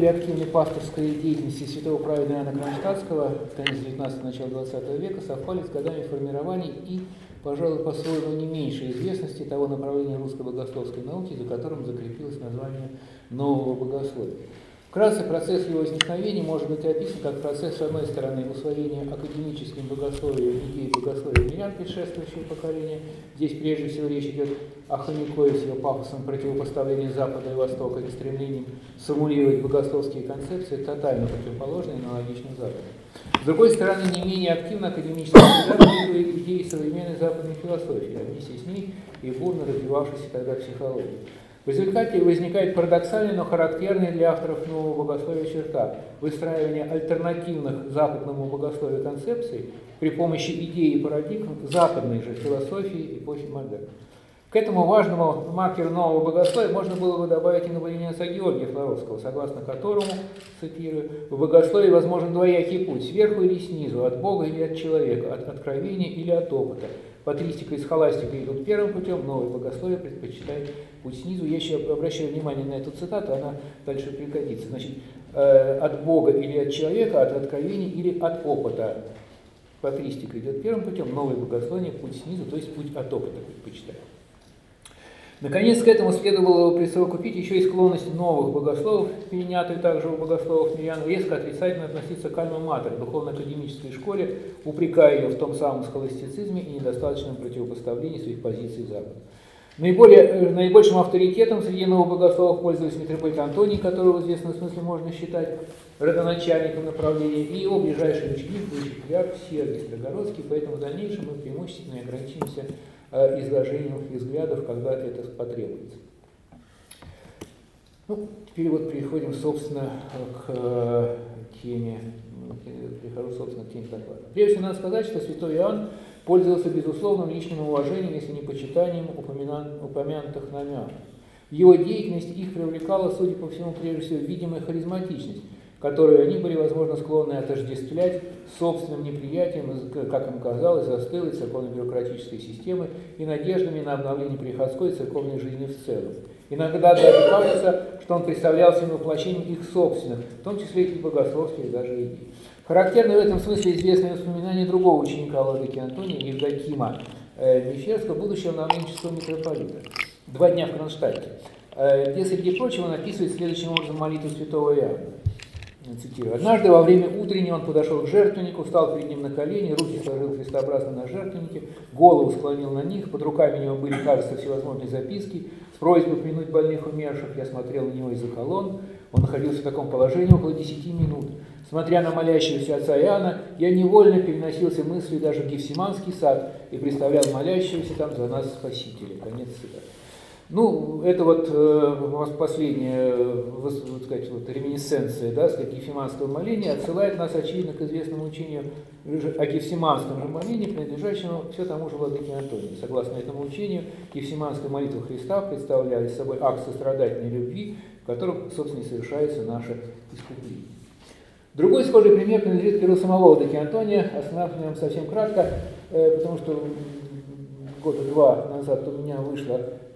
наиболее активной пасторской деятельности святого праведного Иоанна Кронштадтского, конец 19 начала 20 века, совпали с годами формирования и, пожалуй, по-своему не меньшей известности того направления русской богословской науки, за которым закрепилось название нового богословия. Вкратце процесс его возникновения может быть описан как процесс, с одной стороны, усвоения академическим богословием идеи богословия мирян предшествующего поколения. Здесь прежде всего речь идет о Хомякове с его пафосом противопоставления Запада и Востока и стремлением симулировать богословские концепции, тотально противоположные аналогичным Западу. С другой стороны, не менее активно академически исследовали идеи современной западной философии, а вместе с ней и бурно развивавшейся тогда психологии. В результате возникает парадоксальная, но характерная для авторов нового богословия черта – выстраивание альтернативных западному богословию концепций при помощи идей и парадигм западной же философии эпохи модерна. К этому важному маркеру нового богословия можно было бы добавить и наблюдение отца Георгия Флоровского, согласно которому, цитирую, в богословии возможен двоякий путь, сверху или снизу, от Бога или от человека, от откровения или от опыта – Патристика и схоластика идут первым путем, новое богословие предпочитает путь снизу. Я еще обращаю внимание на эту цитату, она дальше пригодится. Значит, э, от Бога или от человека, от откровения или от опыта. Патристика идет первым путем, новое богословие, путь снизу, то есть путь от опыта предпочитает. Наконец, к этому следовало присовокупить еще и склонность новых богословов, перенятую также у богословов мирян, резко отрицательно относиться к альма-матер, духовно-академической школе, упрекая ее в том самом схоластицизме и недостаточном противопоставлении своих позиций Запада. Наиболее, э, наибольшим авторитетом среди новых богословов пользовался митрополит Антоний, которого в известном смысле можно считать родоначальником направления, и его ближайший ученик, бывший патриарх Сергий Строгородский, поэтому в дальнейшем мы преимущественно ограничимся изложением взглядов, когда это потребуется. Ну, теперь вот переходим, собственно, к э, теме, перехожу, собственно, к теме доклада. Прежде всего, надо сказать, что святой Иоанн пользовался безусловным личным уважением, если не почитанием упомянутых намеков. Его деятельности их привлекала, судя по всему, прежде всего, видимая харизматичность, которую они были, возможно, склонны отождествлять собственным неприятием, как им казалось, застылой церковно-бюрократической системы и надеждами на обновление приходской церковной жизни в целом. Иногда даже кажется, что он представлял себе воплощением их собственных, в том числе и богословских даже идей. Характерно в этом смысле известное воспоминание другого ученика Владыки Антония, Евдокима э, Мещерского, будущего норвегического митрополита. Два дня в Кронштадте, э, где, прочего, он описывает следующим образом молитву святого Иоанна цитирую. «Однажды во время утренней он подошел к жертвеннику, встал перед ним на колени, руки сложил христообразно на жертвеннике, голову склонил на них, под руками у него были, кажется, всевозможные записки с просьбой принуть больных умерших. Я смотрел на него из-за колонн. Он находился в таком положении около десяти минут. Смотря на молящегося отца Иоанна, я невольно переносился мыслью даже в Гефсиманский сад и представлял молящегося там за нас Спасителя». Конец цитаты. Ну, это вот э, последняя, вот, сказать, вот, реминесценция, да, сказать, Ефиманского моления отсылает нас, очевидно, к известному учению о Евсиманском же молении, принадлежащему все тому же владыке Антонию. Согласно этому учению, Евсиманская молитва Христа представляет собой акт сострадательной любви, в котором, собственно, и совершается наше искупление. Другой схожий пример принадлежит перу самого владыки Антония, остановлюсь на нем совсем кратко, э, потому что года два назад у меня вышла Э,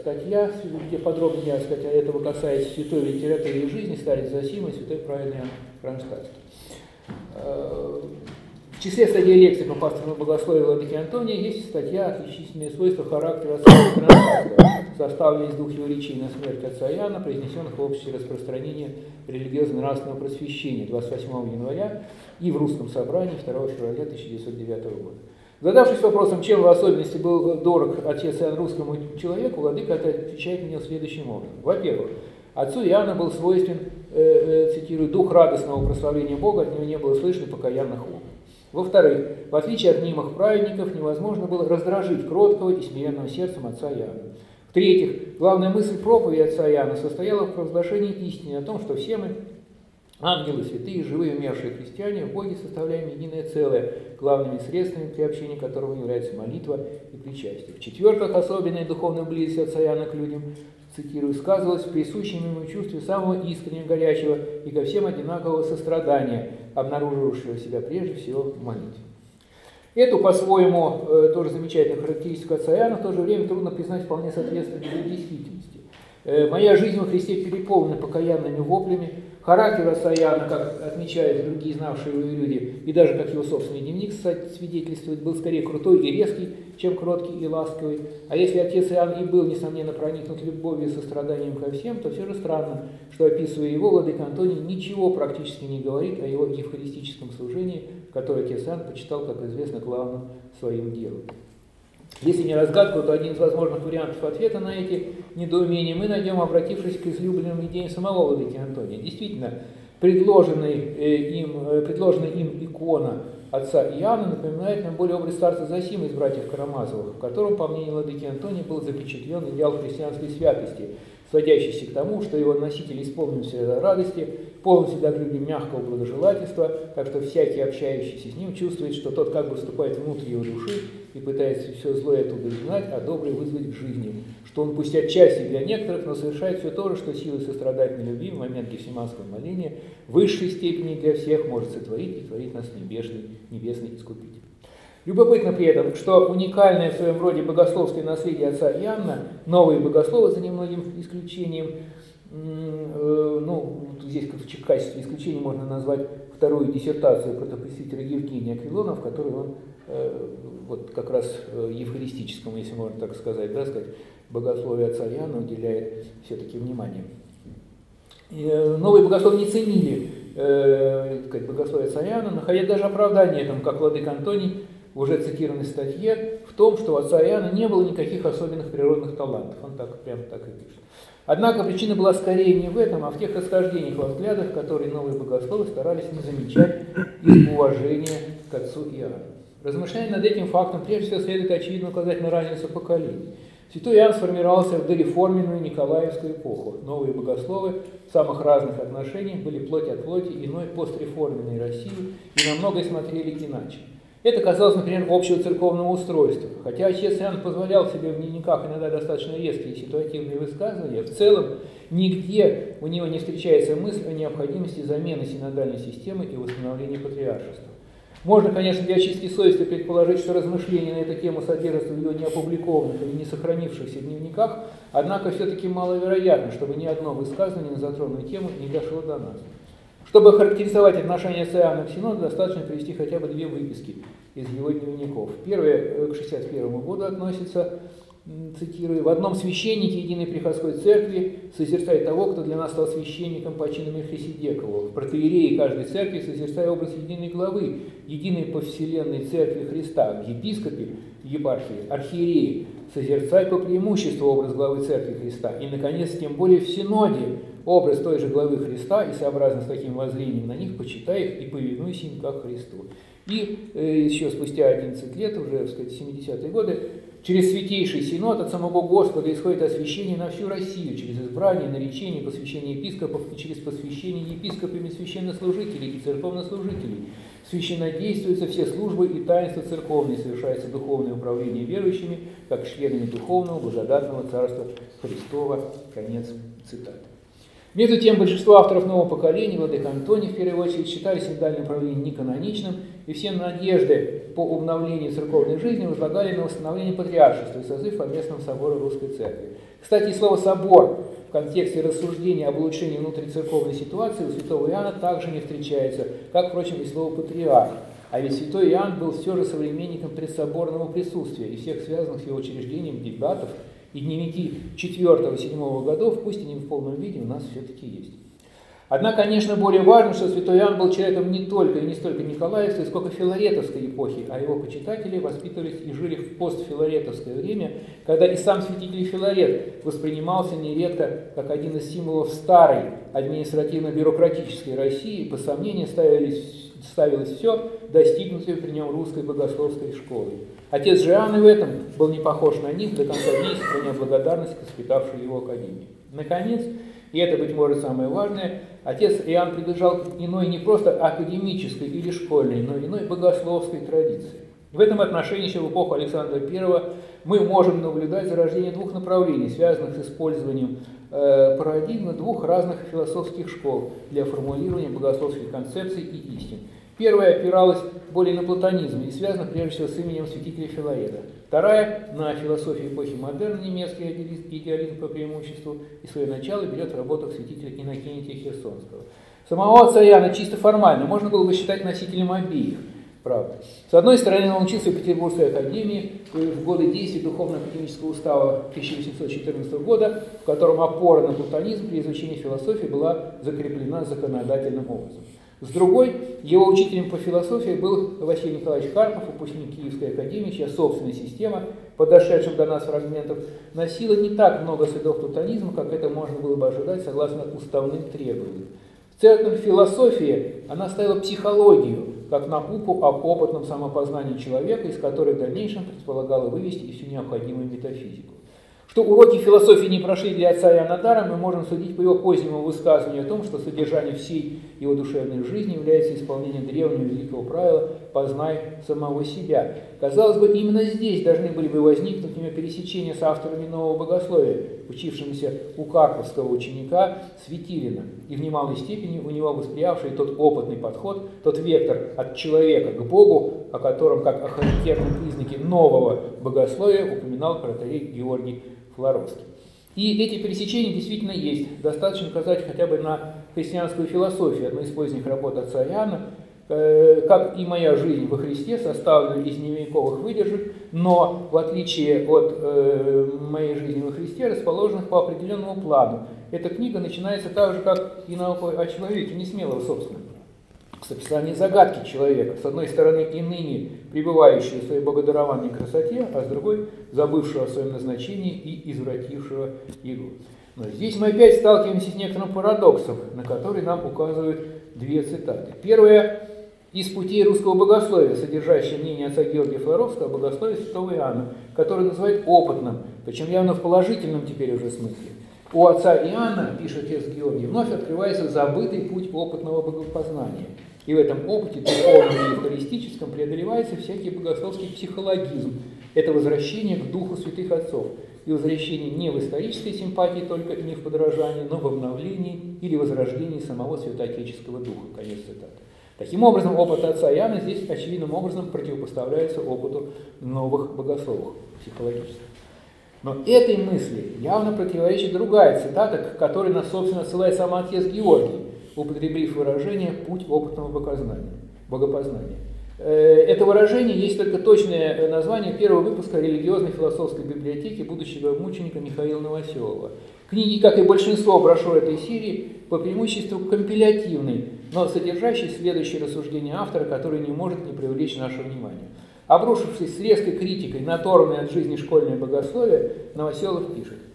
статья, где подробнее сказать, этого касается святой литературы и жизни, старец Зосима и святой праведный Кронштадтский. Э, в числе статей лекций по пасторному богословию Владыки Антония есть статья «Отличительные свойства характера Кронштадтского», составленная из двух его речей на смерть отца Иоанна, произнесенных в обществе распространения религиозно-нравственного просвещения 28 января и в русском собрании 2 февраля 1909 года. Задавшись вопросом, чем в особенности был дорог отец Иоанн русскому человеку, Владыка отвечает мне следующим образом. Во-первых, отцу Иоанна был свойствен, э, э, цитирую, дух радостного прославления Бога, от него не было слышно покаянных ум. Во-вторых, в отличие от мнимых праведников, невозможно было раздражить кроткого и смиренного сердцем отца Иоанна. В-третьих, главная мысль проповеди отца Иоанна состояла в провозглашении истины о том, что все мы Ангелы, святые, живые умершие христиане в Боге составляем единое целое, главными средствами при общении которого является молитва и причастие. В-четвертых, особенная духовная близость от Саяна к людям, цитирую, сказывалась в присущем ему чувстве самого искреннего, горячего и ко всем одинакового сострадания, обнаружившего себя прежде всего в молитве. Эту, по-своему, э, тоже замечательную характеристику от Саяна в то же время трудно признать вполне соответствующей действительности. Э, моя жизнь во Христе переполнена покаянными воплями, Характер Асаяна, как отмечают другие знавшие его люди, и даже как его собственный дневник свидетельствует, был скорее крутой и резкий, чем кроткий и ласковый. А если отец Иоанн и был, несомненно, проникнут любовью и состраданием ко всем, то все же странно, что, описывая его, Владыка Антоний ничего практически не говорит о его евхаристическом служении, которое отец Иоанн почитал, как известно, главным своим делом. Если не разгадку, то один из возможных вариантов ответа на эти недоумения мы найдем, обратившись к излюбленным идеям самого Владыки Антония. Действительно, предложенный э, им, э, предложенная им икона отца Иоанна напоминает нам более образ старца Зосима из братьев Карамазовых, в котором, по мнению Владыки Антония, был запечатлен идеал христианской святости – сводящийся к тому, что его носитель исполнился радости, полон всегда любви мягкого благожелательства, так что всякий, общающийся с ним, чувствует, что тот как бы вступает внутрь его души и пытается все злое оттуда изгнать, а доброе вызвать к жизни, что он пусть отчасти для некоторых, но совершает все то же, что силой сострадательной любви в момент гефсиманского моления в высшей степени для всех может сотворить и творить нас небесный, небесный искупитель. Любопытно при этом, что уникальное в своем роде богословское наследие отца Иоанна, новые богословы, за немногим исключением, э, ну, здесь в качестве исключения можно назвать вторую диссертацию протопредставителя Евгения Аквилона, в которой он э, вот как раз э, евхаристическому, если можно так сказать, да, сказать, богословие отца Иоанна уделяет все-таки внимание. Новые богословы не ценили э, богословие Иоанна, находя даже оправдание этому, как владык Антоний в уже цитированной статье в том, что у отца Иоанна не было никаких особенных природных талантов. Он так, прям так и пишет. Однако причина была скорее не в этом, а в тех расхождениях во взглядах, которые новые богословы старались не замечать из уважения к отцу Иоанну. Размышляя над этим фактом, прежде всего следует очевидно указать на разницу поколений. Святой Иоанн сформировался в дореформенную Николаевскую эпоху. Новые богословы самых разных отношениях были плоть от плоти иной постреформенной России и на многое смотрели иначе. Это касалось, например, общего церковного устройства. Хотя отец Иоанн позволял себе в дневниках иногда достаточно резкие ситуативные высказывания, в целом нигде у него не встречается мысль о необходимости замены синодальной системы и восстановления патриаршества. Можно, конечно, для очистки совести предположить, что размышления на эту тему содержатся в его неопубликованных или не сохранившихся дневниках, однако все-таки маловероятно, чтобы ни одно высказывание на затронутую тему не дошло до нас. Чтобы характеризовать отношения с Иоанном к Синоду, достаточно привести хотя бы две выписки из его дневников. Первое э, к 61 году относится, цитирую, «В одном священнике Единой Приходской Церкви созерцай того, кто для нас стал священником по чину Мельхиседекова. В протеерее каждой церкви созерцай образ единой главы, единой по вселенной Церкви Христа, в епископе, епархии, архиереи, созерцай по преимуществу образ главы Церкви Христа. И, наконец, тем более в Синоде, образ той же главы Христа и сообразно с таким воззрением на них, почитай их и повинуйся им как Христу. И э, еще спустя 11 лет, уже, так сказать, 70-е годы, через Святейший Синод от самого Господа исходит освящение на всю Россию, через избрание, наречение, посвящение епископов и через посвящение епископами священнослужителей и церковнослужителей. Священнодействуются все службы и таинства церковные, совершается духовное управление верующими, как членами духовного благодатного Царства Христова. Конец цитаты. Между тем, большинство авторов нового поколения, Владыка Антоний в первую очередь, считали синодальное управление неканоничным, и все надежды по обновлению церковной жизни возлагали на восстановление патриаршества и созыв местном собора Русской Церкви. Кстати, слово «собор» в контексте рассуждения об улучшении внутрицерковной ситуации у святого Иоанна также не встречается, как, впрочем, и слово «патриарх». А ведь святой Иоанн был все же современником предсоборного присутствия и всех связанных с его учреждением дебатов и дневники 4-7 годов, пусть и не в полном виде, у нас все-таки есть. Однако, конечно, более важно, что святой Иоанн был человеком не только и не столько Николаевской, сколько филаретовской эпохи, а его почитатели воспитывались и жили в постфиларетовское время, когда и сам святитель Филарет воспринимался нередко как один из символов старой административно-бюрократической России, по сомнению ставились, ставилось все, достигнутое при нем русской богословской школой. Отец же Иоанн в этом был не похож на них, до конца дней сохраняя благодарность к воспитавшей его академии. Наконец, и это, быть может, самое важное, отец Иоанн принадлежал к иной не просто академической или школьной, но иной богословской традиции. В этом отношении еще в эпоху Александра I мы можем наблюдать зарождение двух направлений, связанных с использованием э, парадигмы двух разных философских школ для формулирования богословских концепций и истин. Первая опиралась более на платонизм и связана прежде всего с именем святителя Филареда. Вторая – на философию эпохи модерна, немецкий идеализм по преимуществу, и свое начало берет в работах святителя Иннокентия Херсонского. Самого отца Иоанна чисто формально можно было бы считать носителем обеих. Правда. С одной стороны, он учился в Петербургской академии в годы действия Духовно-академического устава 1814 года, в котором опора на платонизм при изучении философии была закреплена законодательным образом. С другой, его учителем по философии был Василий Николаевич Карпов, выпускник Киевской академии, чья собственная система, подошедших до нас фрагментов, носила не так много следов платонизма, как это можно было бы ожидать согласно уставным требованиям. Церковной философии она ставила психологию, как науку об опытном самопознании человека, из которой в дальнейшем предполагала вывести и всю необходимую метафизику. Что уроки философии не прошли для отца Иоанна мы можем судить по его позднему высказыванию о том, что содержание всей его душевной жизни является исполнением древнего великого правила «познай самого себя». Казалось бы, именно здесь должны были бы возникнуть у него пересечения с авторами нового богословия, учившимся у карповского ученика Светилина, и в немалой степени у него восприявший тот опытный подход, тот вектор от человека к Богу, о котором как о характерном признаке нового богословия упоминал протарей Георгий Флоровский. И эти пересечения действительно есть. Достаточно указать хотя бы на христианскую философию, одной из поздних работ отца Иоанна, как и моя жизнь во Христе, составлена из невековых выдержек, но в отличие от э, моей жизни во Христе, расположенных по определенному плану. Эта книга начинается так же, как и наука о человеке, не смелого собственно с описанием загадки человека, с одной стороны и ныне пребывающего в своей богодарованной красоте, а с другой забывшего о своем назначении и извратившего его. Но здесь мы опять сталкиваемся с некоторым парадоксом, на который нам указывают две цитаты. Первая из путей русского богословия, содержащее мнение отца Георгия Флоровского о богословии святого Иоанна, который называет опытным, причем явно в положительном теперь уже смысле. У отца Иоанна, пишет отец Георгий, вновь открывается забытый путь опытного богопознания – и в этом опыте, духовном и евхаристическом, преодолевается всякий богословский психологизм. Это возвращение к духу святых отцов. И возвращение не в исторической симпатии только не в подражании, но в обновлении или возрождении самого святоотеческого духа. Конец цитаты. Таким образом, опыт отца Иоанна здесь очевидным образом противопоставляется опыту новых богословов психологических. Но этой мысли явно противоречит другая цитата, к которой нас, собственно, ссылает сам отец Георгий употребив выражение «путь опытного богопознания». богопознания. Э, это выражение есть только точное название первого выпуска религиозной философской библиотеки будущего мученика Михаила Новоселова. Книги, как и большинство брошюр этой серии, по преимуществу компилятивны, но содержащие следующие рассуждения автора, который не может не привлечь наше внимание. Обрушившись с резкой критикой на оторванное от жизни школьное богословие, Новоселов пишет –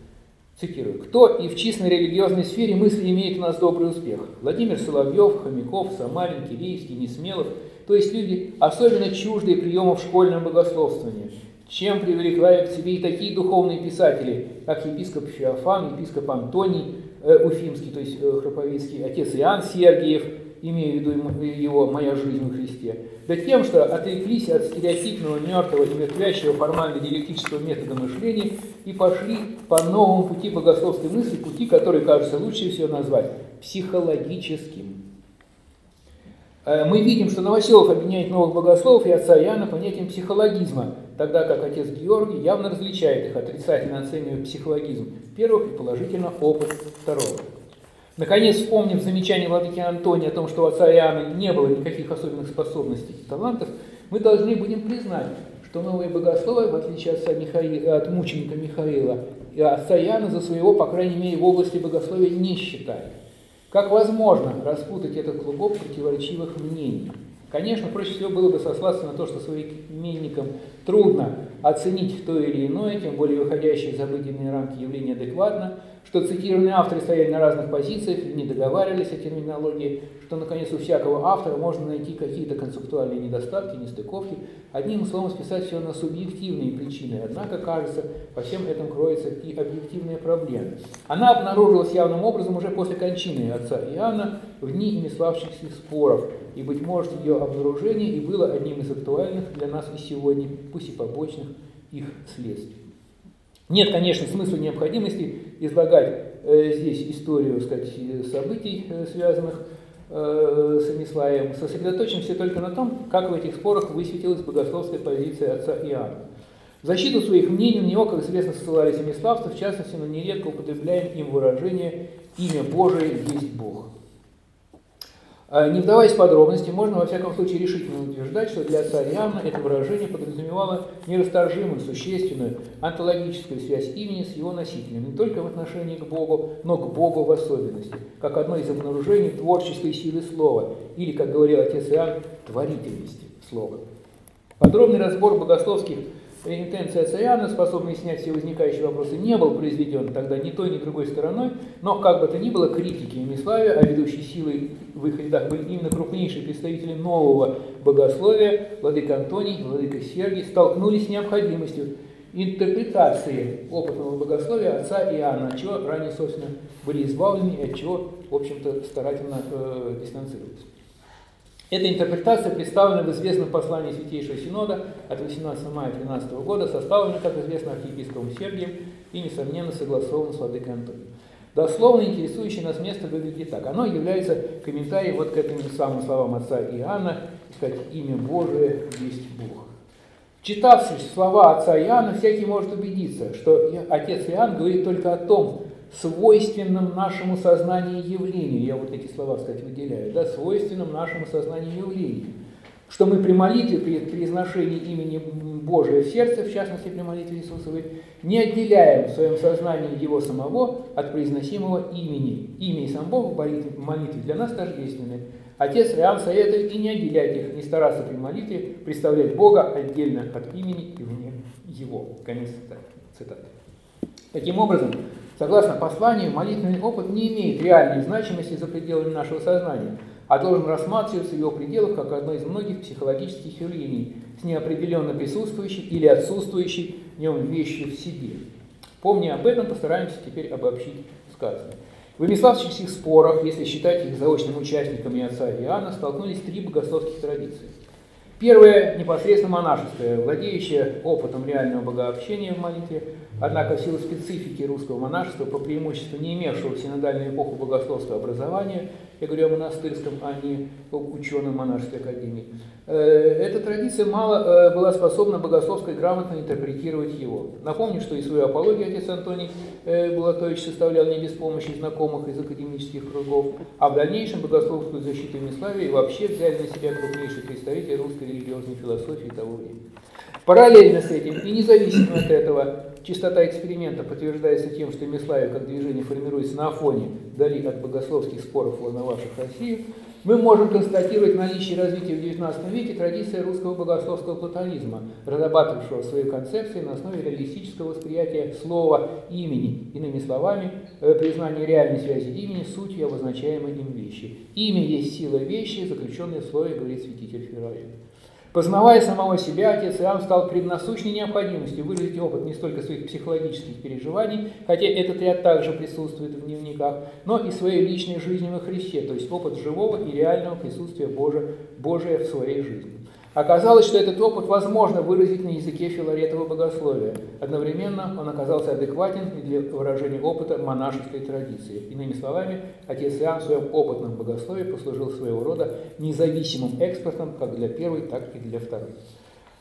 Цитирую. «Кто и в чистой религиозной сфере мысли имеет у нас добрый успех? Владимир Соловьев, Хомяков, Самарин, Кирейский, Несмелов, то есть люди, особенно чуждые приемов школьного богословствования, чем привлекла к себе и такие духовные писатели, как епископ Феофан, епископ Антоний э, Уфимский, то есть э, Храповицкий, отец Иоанн Сергиев, имея в виду его «Моя жизнь во Христе», да тем, что отреклись от стереотипного, мертвого и ветвящего формально-диалектического метода мышления и пошли по новому пути богословской мысли, пути, который кажется лучше всего назвать психологическим. Э, мы видим, что Новоселов объединяет новых богословов и отца Иоанна понятием психологизма, тогда как отец Георгий явно различает их, отрицательно оценивая психологизм первых и положительно опыт второго. Наконец, вспомнив замечание владыки Антония о том, что у отца Иоанна не было никаких особенных способностей и талантов, мы должны будем признать, что новые богословы, в отличие от, Михаила, от мученика Михаила, и отца Иоанна за своего, по крайней мере, в области богословия не считали. Как возможно распутать этот клубок противоречивых мнений? Конечно, проще всего было бы сослаться на то, что современникам трудно оценить то или иное, тем более выходящее за обыденные рамки явление адекватно, что цитированные авторы стояли на разных позициях, не договаривались о терминологии, что, наконец, у всякого автора можно найти какие-то концептуальные недостатки, нестыковки, одним словом списать все на субъективные причины. Однако, кажется, по всем этом кроется и объективная проблема. Она обнаружилась явным образом уже после кончины отца Иоанна в дни ими славшихся споров, и, быть может, ее обнаружение и было одним из актуальных для нас и сегодня, пусть и побочных их следствий. Нет, конечно, смысла необходимости излагать э, здесь историю сказать, событий, э, связанных э, с Амислаем. Сосредоточимся только на том, как в этих спорах высветилась богословская позиция отца Иоанна. В защиту своих мнений на него, как известно, ссылались амиславцы, в частности, на нередко употребляем им выражение «имя Божие есть Бог». А, не вдаваясь в подробности, можно во всяком случае решительно утверждать, что для отца Иоанна это выражение подразумевало нерасторжимую, существенную, антологическую связь имени с его носителем, не только в отношении к Богу, но к Богу в особенности, как одно из обнаружений творческой силы слова, или, как говорил отец Иоанн, творительности слова. Подробный разбор богословских Интенция Цаяна, способная снять все возникающие вопросы, не был произведен тогда ни той, ни другой стороной, но как бы то ни было, критики Миславия, а ведущей силой в их рядах были именно крупнейшие представители нового богословия, владыка Антоний, владыка Сергий, столкнулись с необходимостью интерпретации опытного богословия отца Иоанна, чего ранее, собственно, были избавлены и от чего, в общем-то, старательно э, дистанцировались. Эта интерпретация представлена в известном послании Святейшего Синода от 18 мая 2013 года, составлена, как известно, архиепископом Сергием и, несомненно, согласована с владыкой Антонием. Дословно интересующее нас место выглядит так. Оно является комментарием вот к этим самым словам отца Иоанна, сказать, имя Божие есть Бог. Читав слова отца Иоанна, всякий может убедиться, что отец Иоанн говорит только о том, свойственном нашему сознанию явлению, я вот эти слова, кстати, выделяю, да, свойственном нашему сознанию явлению, что мы при молитве, при произношении имени Божия в сердце, в частности при молитве Иисусовой, не отделяем в своем сознании Его самого от произносимого имени. Имя и сам Бог в молитве для нас тождественны. Отец Иоанн советует и не отделять их, не стараться при молитве представлять Бога отдельно от имени и вне Его. Конец цитаты. Таким образом, Согласно посланию, молитвенный опыт не имеет реальной значимости за пределами нашего сознания, а должен рассматриваться в его пределах как одно из многих психологических явлений с неопределенно присутствующей или отсутствующей в нем вещью в себе. Помня об этом, постараемся теперь обобщить сказанное. В Вымиславских спорах, если считать их заочным участниками отца Иоанна, столкнулись три богословских традиции. Первое – непосредственно монашеское, владеющее опытом реального богообщения в молитве, Однако в силу специфики русского монашества, по преимуществу не имевшего в синодальную эпоху богословского образования, я говорю о монастырском, а не ученом монашеской академии, э, эта традиция мало э, была способна богословской грамотно интерпретировать его. Напомню, что и свою апологию отец Антоний э, Булатович составлял не без помощи знакомых из академических кругов, а в дальнейшем богословскую защиту Миславии вообще взяли на себя крупнейшие представители русской религиозной философии того времени. Параллельно с этим и независимо от этого, чистота эксперимента подтверждается тем, что Миславия как движение формируется на фоне, вдали от богословских споров, волновавших Россию, мы можем констатировать наличие развития в XIX веке традиции русского богословского платонизма, разрабатывавшего свою концепцию на основе реалистического восприятия слова имени, иными словами, э, признание реальной связи имени с сутью обозначаемой им вещи. Имя есть сила вещи, заключенная в слове, говорит святитель Филарет. Познавая самого себя, отец Иоанн стал пред насущной необходимостью выразить опыт не столько своих психологических переживаний, хотя этот ряд также присутствует в дневниках, но и своей личной жизни во Христе, то есть опыт живого и реального присутствия Божия, Божия в своей жизни. Оказалось, что этот опыт возможно выразить на языке филаретового богословия. Одновременно он оказался адекватен и для выражения опыта монашеской традиции. Иными словами, отец Иоанн в своем опытном богословии послужил своего рода независимым экспертом как для первой, так и для второй.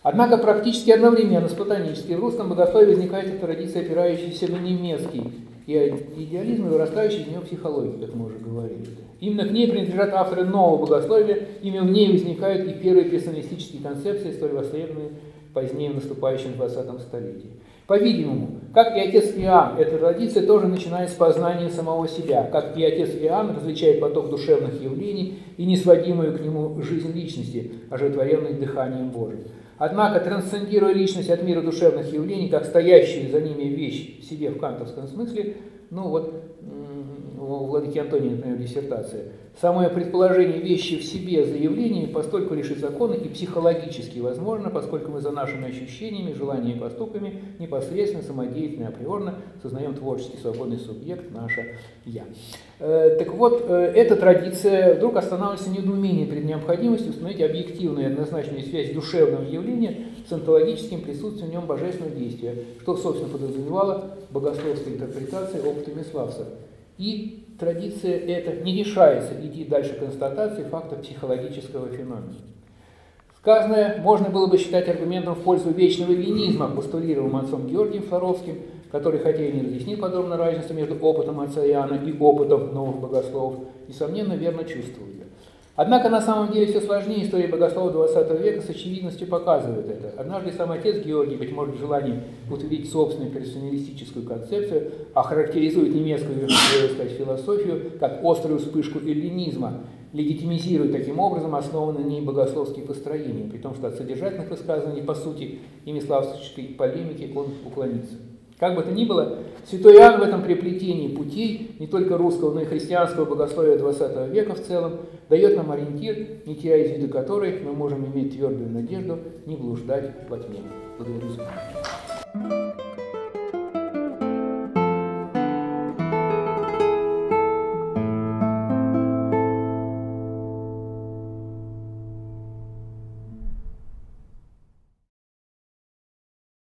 Однако практически одновременно с платонической в русском богословии возникает традиция, опирающаяся на немецкий и идеализм, вырастающий из него психологии, как мы уже говорили. Именно к ней принадлежат авторы нового богословия, именно в ней возникают и первые персоналистические концепции, столь востребованные позднее в наступающем 20 столетии. По-видимому, как и отец Иоанн, эта традиция тоже начинает с познания самого себя, как и отец Иоанн различает поток душевных явлений и несводимую к нему жизнь личности, ожитворенной дыханием Божьим. Однако, трансцендируя личность от мира душевных явлений, как стоящую за ними вещь в себе в кантовском смысле, ну вот у Владыки Антония, например, диссертация. Самое предположение вещи в себе заявлениями постольку лишь и законно и психологически возможно, поскольку мы за нашими ощущениями, желаниями и поступками непосредственно, самодеятельно, априорно сознаем творческий свободный субъект, наше «я». Э, так вот, э, эта традиция вдруг останавливается недоумением перед необходимостью установить объективную и однозначную связь душевного явления с онтологическим присутствием в нем божественного действия, что, собственно, подразумевало богословская интерпретация опыта Миславса – и традиция эта не решается идти дальше констатации факта психологического феномена. Сказанное можно было бы считать аргументом в пользу вечного винизма, постулируемым отцом Георгием Флоровским, который, хотя и не разъяснил подробно разницу между опытом отца Иоанна и опытом новых богословов, несомненно, верно чувствовал Однако на самом деле все сложнее история богослова 20 века с очевидностью показывает это. Однажды сам отец Георгий, быть может, в желании утвердить собственную персоналистическую концепцию, охарактеризует немецкую сказать, философию как острую вспышку эллинизма, легитимизирует таким образом основанные на ней богословские построения, при том, что от содержательных высказываний, по сути, ими славской полемики он уклонится. Как бы то ни было, святой Иоанн в этом приплетении путей не только русского, но и христианского богословия XX века в целом дает нам ориентир, не теряя из виду который мы можем иметь твердую надежду не блуждать во тьме. Благодарю за внимание.